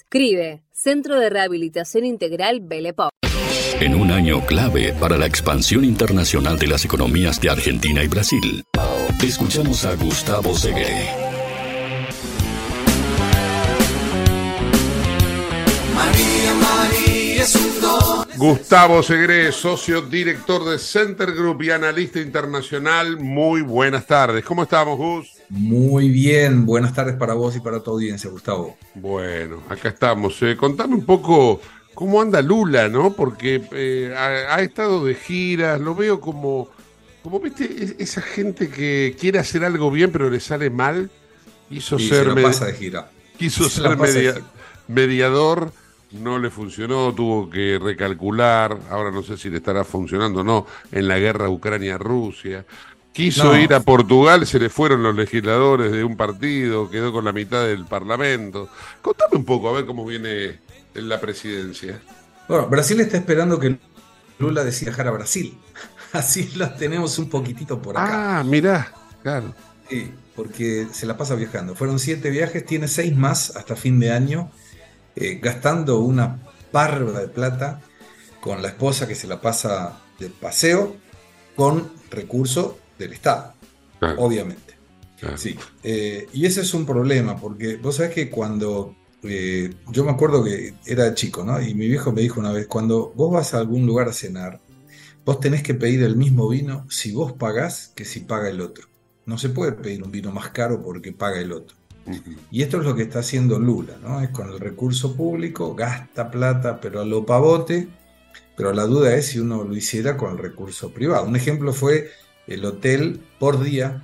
CRIBE, Centro de Rehabilitación Integral Belepop. En un año clave para la expansión internacional de las economías de Argentina y Brasil, escuchamos a Gustavo Segre. María, María es un don. Gustavo Segre, socio director de Center Group y analista internacional. Muy buenas tardes. ¿Cómo estamos, Gus? Muy bien, buenas tardes para vos y para tu audiencia, Gustavo. Bueno, acá estamos. Eh, contame un poco cómo anda Lula, ¿no? Porque eh, ha, ha estado de giras, lo veo como, como viste, es- esa gente que quiere hacer algo bien pero le sale mal. Quiso ser se la pasa de gira. quiso Se ser media- mediador, no le funcionó, tuvo que recalcular, ahora no sé si le estará funcionando o no, en la guerra Ucrania-Rusia. Quiso No. ir a Portugal, se le fueron los legisladores de un partido, quedó con la mitad del parlamento. Contame un poco, a ver cómo viene en la presidencia. Bueno, Brasil está esperando que Lula decida viajar a Brasil. Así lo tenemos un poquitito por acá. Ah, mirá, claro. Sí, porque se la pasa viajando. Fueron siete viajes, tiene seis más hasta fin de año, eh, gastando una parva de plata con la esposa que se la pasa de paseo con recurso del Estado, obviamente. Sí, eh, y ese es un problema, porque vos sabés que cuando eh, yo me acuerdo que era chico, ¿no? Y mi viejo me dijo una vez, cuando vos vas a algún lugar a cenar, vos tenés que pedir el mismo vino si vos pagás que si paga el otro. No se puede pedir un vino más caro porque paga el otro. Y esto es lo que está haciendo Lula, ¿no? Es con el recurso público, gasta plata, pero a lo pavote, pero la duda es si uno lo hiciera con el recurso privado. Un ejemplo fue el hotel por día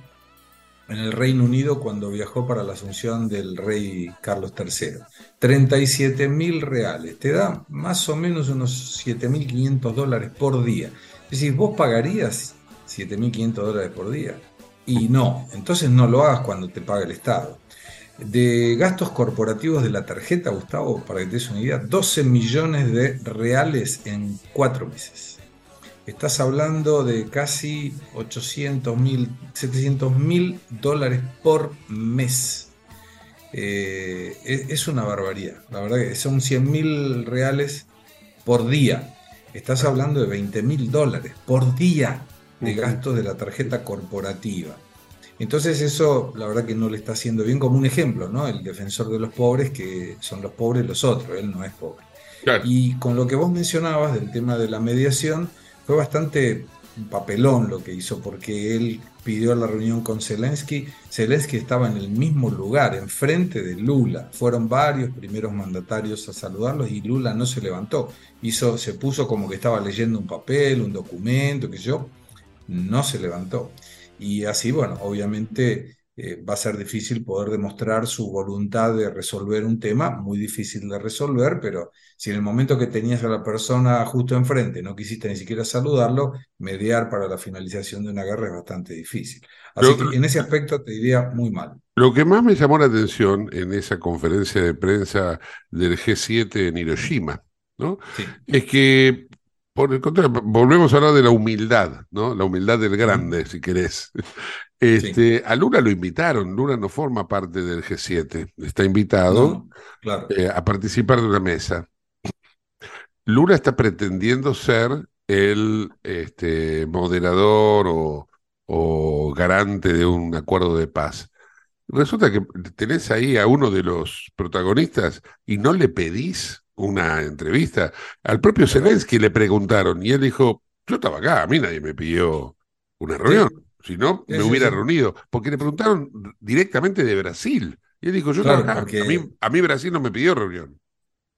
en el Reino Unido cuando viajó para la asunción del rey Carlos III. 37 mil reales, te da más o menos unos 7.500 dólares por día. Es decir, vos pagarías 7.500 dólares por día. Y no, entonces no lo hagas cuando te paga el Estado. De gastos corporativos de la tarjeta, Gustavo, para que te des una idea, 12 millones de reales en cuatro meses. Estás hablando de casi 800 mil, 700 mil dólares por mes. Eh, es, es una barbaridad. La verdad que son 100 mil reales por día. Estás hablando de 20 mil dólares por día de gastos de la tarjeta corporativa. Entonces eso, la verdad que no le está haciendo bien como un ejemplo, ¿no? El defensor de los pobres, que son los pobres los otros, él no es pobre. Y con lo que vos mencionabas del tema de la mediación, fue bastante papelón lo que hizo, porque él pidió la reunión con Zelensky. Zelensky estaba en el mismo lugar, enfrente de Lula. Fueron varios primeros mandatarios a saludarlos y Lula no se levantó. Hizo, se puso como que estaba leyendo un papel, un documento, que yo, no se levantó. Y así, bueno, obviamente eh, va a ser difícil poder demostrar su voluntad de resolver un tema, muy difícil de resolver, pero si en el momento que tenías a la persona justo enfrente no quisiste ni siquiera saludarlo, mediar para la finalización de una guerra es bastante difícil. Así que en ese aspecto te diría muy mal. Lo que más me llamó la atención en esa conferencia de prensa del G7 en Hiroshima, ¿no? Es que por el contrario, volvemos a hablar de la humildad, ¿no? La humildad del grande, si querés. Este, A Lula lo invitaron, Lula no forma parte del G7, está invitado eh, a participar de una mesa. Lula está pretendiendo ser el este, moderador o, o garante de un acuerdo de paz. Resulta que tenés ahí a uno de los protagonistas y no le pedís una entrevista. Al propio Zelensky le preguntaron y él dijo, yo estaba acá, a mí nadie me pidió una reunión, si no me hubiera reunido, porque le preguntaron directamente de Brasil. Y él dijo, yo estaba acá, a, mí, a mí Brasil no me pidió reunión.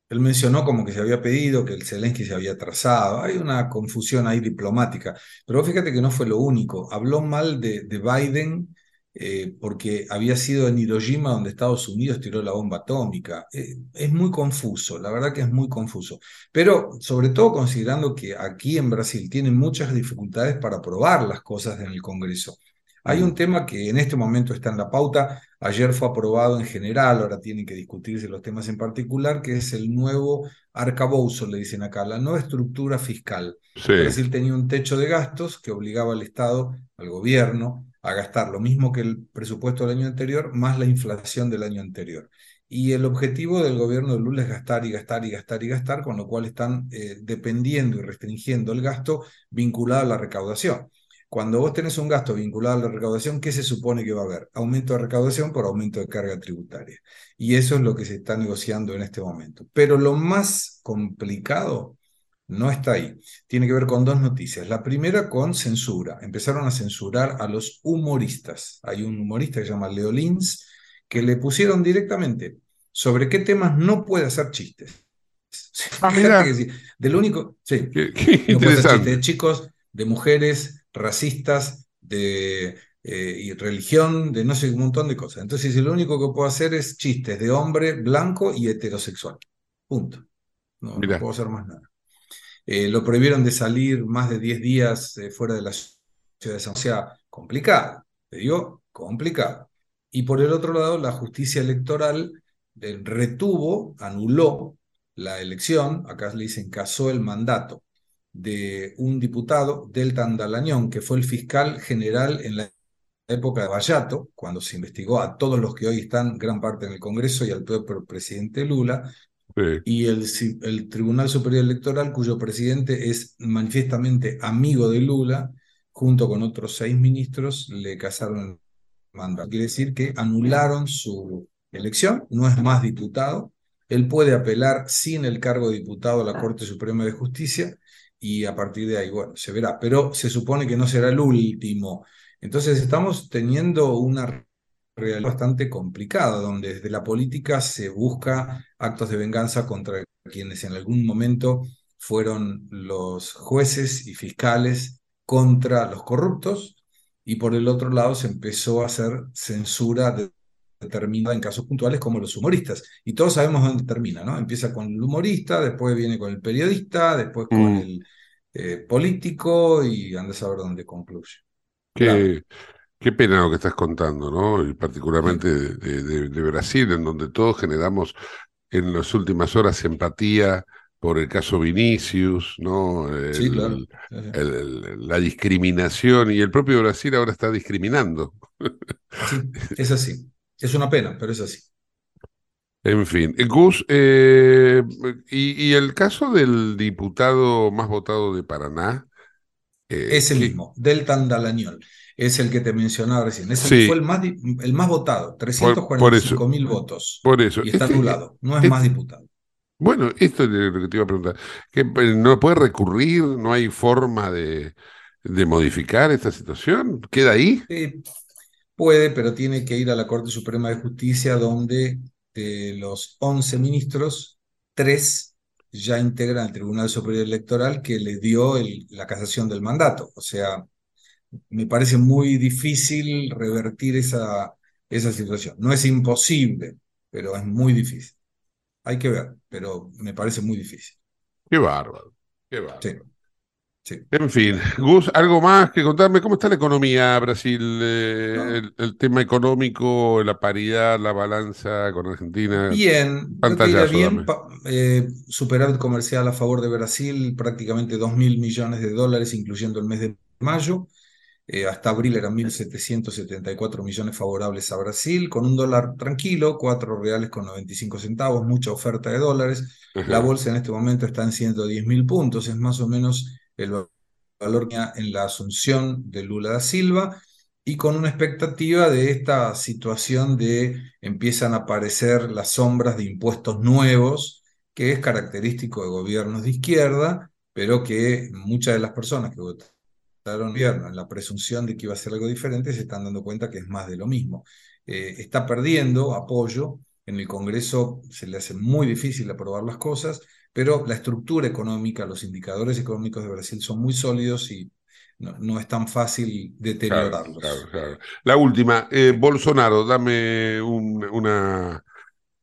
Él mencionó como que se había pedido, que el Zelensky se había atrasado. Hay una confusión ahí diplomática. Pero fíjate que no fue lo único. Habló mal de, de Biden eh, porque había sido en Hiroshima donde Estados Unidos tiró la bomba atómica. Eh, es muy confuso, la verdad que es muy confuso. Pero sobre todo considerando que aquí en Brasil tienen muchas dificultades para aprobar las cosas en el Congreso. Hay un tema que en este momento está en la pauta, ayer fue aprobado en general, ahora tienen que discutirse los temas en particular, que es el nuevo arcabouzo, le dicen acá, la nueva estructura fiscal. Brasil tenía un techo de gastos que obligaba al Estado, al gobierno, a gastar lo mismo que el presupuesto del año anterior, más la inflación del año anterior. Y el objetivo del gobierno de Lula es gastar y gastar y gastar y gastar, con lo cual están eh, dependiendo y restringiendo el gasto vinculado a la recaudación. Cuando vos tenés un gasto vinculado a la recaudación, ¿qué se supone que va a haber? Aumento de recaudación por aumento de carga tributaria. Y eso es lo que se está negociando en este momento. Pero lo más complicado no está ahí. Tiene que ver con dos noticias. La primera con censura. Empezaron a censurar a los humoristas. Hay un humorista que se llama Leo Lins que le pusieron directamente sobre qué temas no puede hacer chistes. Ah, del único, sí, no puede hacer chistes de chicos, de mujeres, racistas, de eh, y religión, de no sé, un montón de cosas. Entonces, lo único que puedo hacer es chistes de hombre blanco y heterosexual. Punto. no puedo hacer más nada. Eh, lo prohibieron de salir más de 10 días eh, fuera de la ciudad de San O sea, complicado, te digo, complicado. Y por el otro lado, la justicia electoral eh, retuvo, anuló la elección, acá le dicen casó el mandato de un diputado, Delta Andalañón, que fue el fiscal general en la época de Bayato, cuando se investigó a todos los que hoy están gran parte en el Congreso y al propio presidente Lula, y el, el, Tribunal Superior Electoral, cuyo presidente es manifiestamente amigo de Lula, junto con otros seis ministros, le casaron el mandato. Quiere decir que anularon su elección, no es más diputado. Él puede apelar sin el cargo de diputado a la Corte Suprema de Justicia y a partir de ahí, bueno, se verá. Pero se supone que no será el último. Entonces estamos teniendo una realidad bastante complicada, donde desde la política se busca actos de venganza contra quienes en algún momento fueron los jueces y fiscales contra los corruptos, y por el otro lado se empezó a hacer censura determinada en casos puntuales como los humoristas. Y todos sabemos dónde termina, ¿no? Empieza con el humorista, después viene con el periodista, después con mm. el eh, político y anda a saber dónde concluye. Qué, qué pena lo que estás contando, ¿no? Y particularmente de, de- de Brasil, en donde todos generamos en las últimas horas empatía por el caso Vinicius, ¿no? El- Sí, claro. Sí, sí. el- el- la discriminación y el propio Brasil ahora está discriminando. Es así. Es una pena, pero es así. En fin, Gus, eh, y, y el caso del diputado más votado de Paraná, eh, Ese ¿qué- mismo, Deltan Dalañol, es el que te mencionaba recién. Es el Sí. que fue el más, el más votado, por, por 345 eso, mil votos. por eso. Y está Este- anulado, no es este- más diputado. Bueno, esto es lo que te iba a preguntar. ¿Que eh, no puede recurrir? ¿No hay forma de, de modificar esta situación? ¿Queda ahí? Eh, puede, pero tiene que ir a la Corte Suprema de Justicia, donde de los 11 ministros, tres ya integran el Tribunal Superior Electoral que le dio el- la casación del mandato. O sea, me parece muy difícil revertir esa, esa situación. No es imposible, pero es muy difícil. Hay que ver, pero me parece muy difícil. Qué bárbaro, qué bárbaro. Sí, sí. En fin, Gus, ¿algo más que contarme? ¿Cómo está la economía, Brasil? Eh, el, el tema económico, la paridad, la balanza con Argentina. Bien, bien, eh, superávit comercial a favor de Brasil, prácticamente 2 mil millones de dólares, incluyendo el mes de mayo. Eh, hasta abril eran 1.774 millones favorables a Brasil, con un dólar tranquilo, 4 reales con 95 centavos, mucha oferta de dólares. La bolsa en este momento está en 110 mil puntos, es más o menos el va- valor en la asunción de Lula da Silva, y con una expectativa de esta situación de empiezan a aparecer las sombras de impuestos nuevos, que es característico de gobiernos de izquierda, pero que muchas de las personas que votaron gobierno en la presunción de que iba a ser algo diferente, se están dando cuenta que es más de lo mismo. Eh, está perdiendo apoyo, en el Congreso se le hace muy difícil aprobar las cosas, pero la estructura económica, los indicadores económicos de Brasil son muy sólidos y no, no es tan fácil Claro, deteriorarlos. claro, claro. La última, eh, Bolsonaro, dame un, una,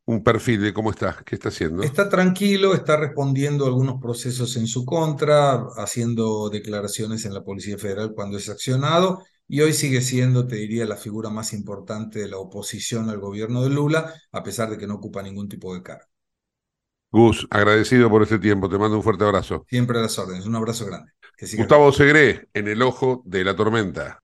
un perfil de cómo está, qué está haciendo. Está tranquilo, está respondiendo a algunos procesos en su contra, haciendo declaraciones en la Policía Federal cuando es accionado, y hoy sigue siendo, te diría, la figura más importante de la oposición al gobierno de Lula, a pesar de que no ocupa ningún tipo de cargo. Gus, agradecido por este tiempo, te mando un fuerte abrazo. Siempre a las órdenes, un abrazo grande. Que Gustavo Segre, en el ojo de la tormenta.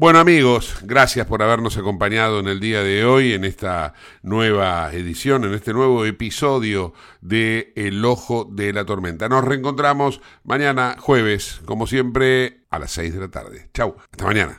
Bueno amigos, gracias por habernos acompañado en el día de hoy, en esta nueva edición, en este nuevo episodio de El Ojo de la Tormenta. Nos reencontramos mañana jueves, como siempre, a las 6 de la tarde. Chau, hasta mañana.